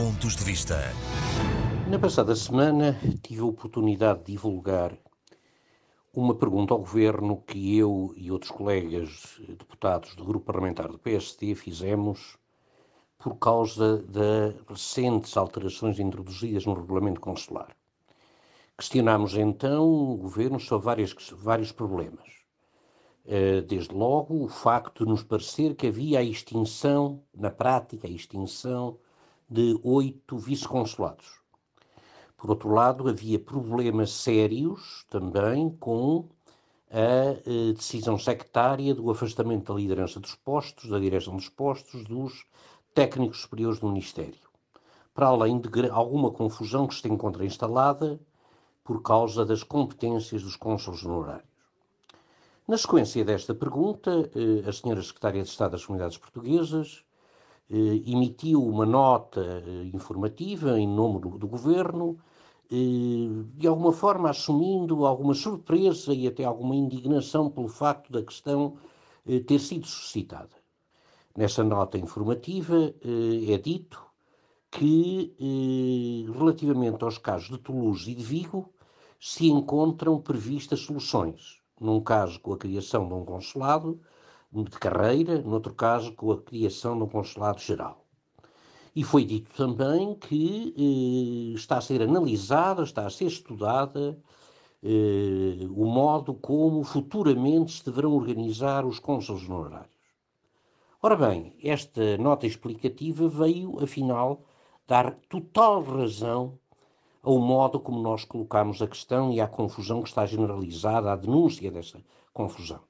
Pontos de Vista. Na passada semana tive a oportunidade de divulgar uma pergunta ao Governo que eu e outros colegas deputados do Grupo Parlamentar do PSD fizemos por causa das recentes alterações introduzidas no Regulamento Consular. Questionámos então o Governo sobre várias, vários problemas. Eh, desde logo, o facto de nos parecer que havia a extinção, na prática, a extinção de oito vice-consulados. Por outro lado, havia problemas sérios também com a eh, decisão sectária do afastamento da liderança dos postos, da direção dos postos, dos técnicos superiores do Ministério. Para além de alguma confusão que se encontra instalada por causa das competências dos cônsules honorários. Na sequência desta pergunta, eh, a senhora Secretária de Estado das Comunidades Portuguesas eh, emitiu uma nota eh, informativa em nome do, do Governo, de alguma forma assumindo alguma surpresa e até alguma indignação pelo facto da questão ter sido suscitada. Nessa nota informativa é dito que, relativamente aos casos de Toulouse e de Vigo, se encontram previstas soluções. Num caso, com a criação de um consulado de carreira, noutro caso, com a criação de um consulado geral. E foi dito também que eh, está a ser analisada, está a ser estudada eh, o modo como futuramente se deverão organizar os cônsules honorários. Ora bem, esta nota explicativa veio, afinal, dar total razão ao modo como nós colocamos a questão e à confusão que está generalizada, à denúncia dessa confusão.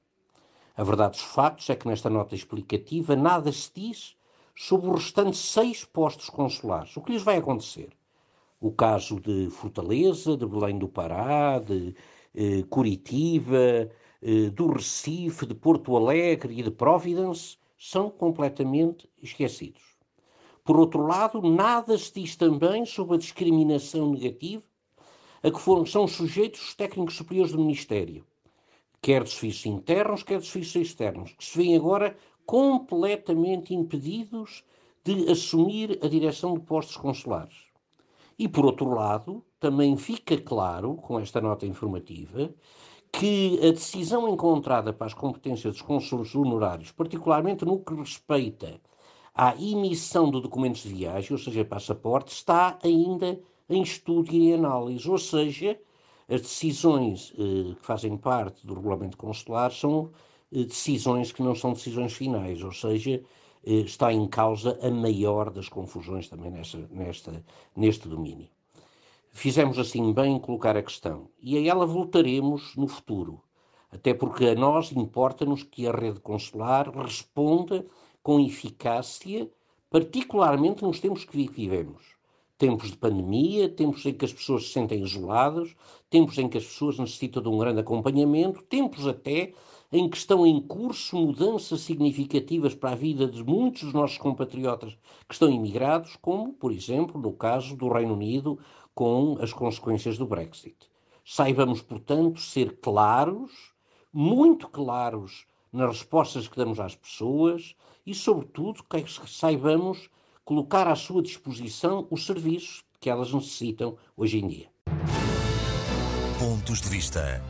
A verdade dos factos é que nesta nota explicativa nada se diz sobre os restantes seis postos consulares. O que lhes vai acontecer? O caso de Fortaleza, de Belém do Pará, de eh, Curitiba, eh, do Recife, de Porto Alegre e de Providence são completamente esquecidos. Por outro lado, nada se diz também sobre a discriminação negativa a que foram, são sujeitos os técnicos superiores do Ministério, quer serviços internos, quer serviços externos, que se veem agora completamente impedidos de assumir a direção de postos consulares. E, por outro lado, também fica claro, com esta nota informativa, que a decisão encontrada para as competências dos consulos honorários, particularmente no que respeita à emissão de documentos de viagem, ou seja, passaporte, está ainda em estudo e em análise. Ou seja, as decisões eh, que fazem parte do regulamento consular são eh, decisões que não são decisões finais, ou seja, eh, está em causa a maior das confusões também nesta, neste domínio. Fizemos assim bem colocar a questão e a ela voltaremos no futuro, até porque a nós importa-nos que a rede consular responda com eficácia, particularmente nos tempos que vivemos. Tempos de pandemia, tempos em que as pessoas se sentem isoladas, tempos em que as pessoas necessitam de um grande acompanhamento, tempos até em que estão em curso mudanças significativas para a vida de muitos dos nossos compatriotas que estão imigrados, como, por exemplo, no caso do Reino Unido, com as consequências do Brexit. Saibamos, portanto, ser claros, muito claros nas respostas que damos às pessoas e, sobretudo, que saibamos colocar à sua disposição os serviços que elas necessitam hoje em dia. Pontos de vista.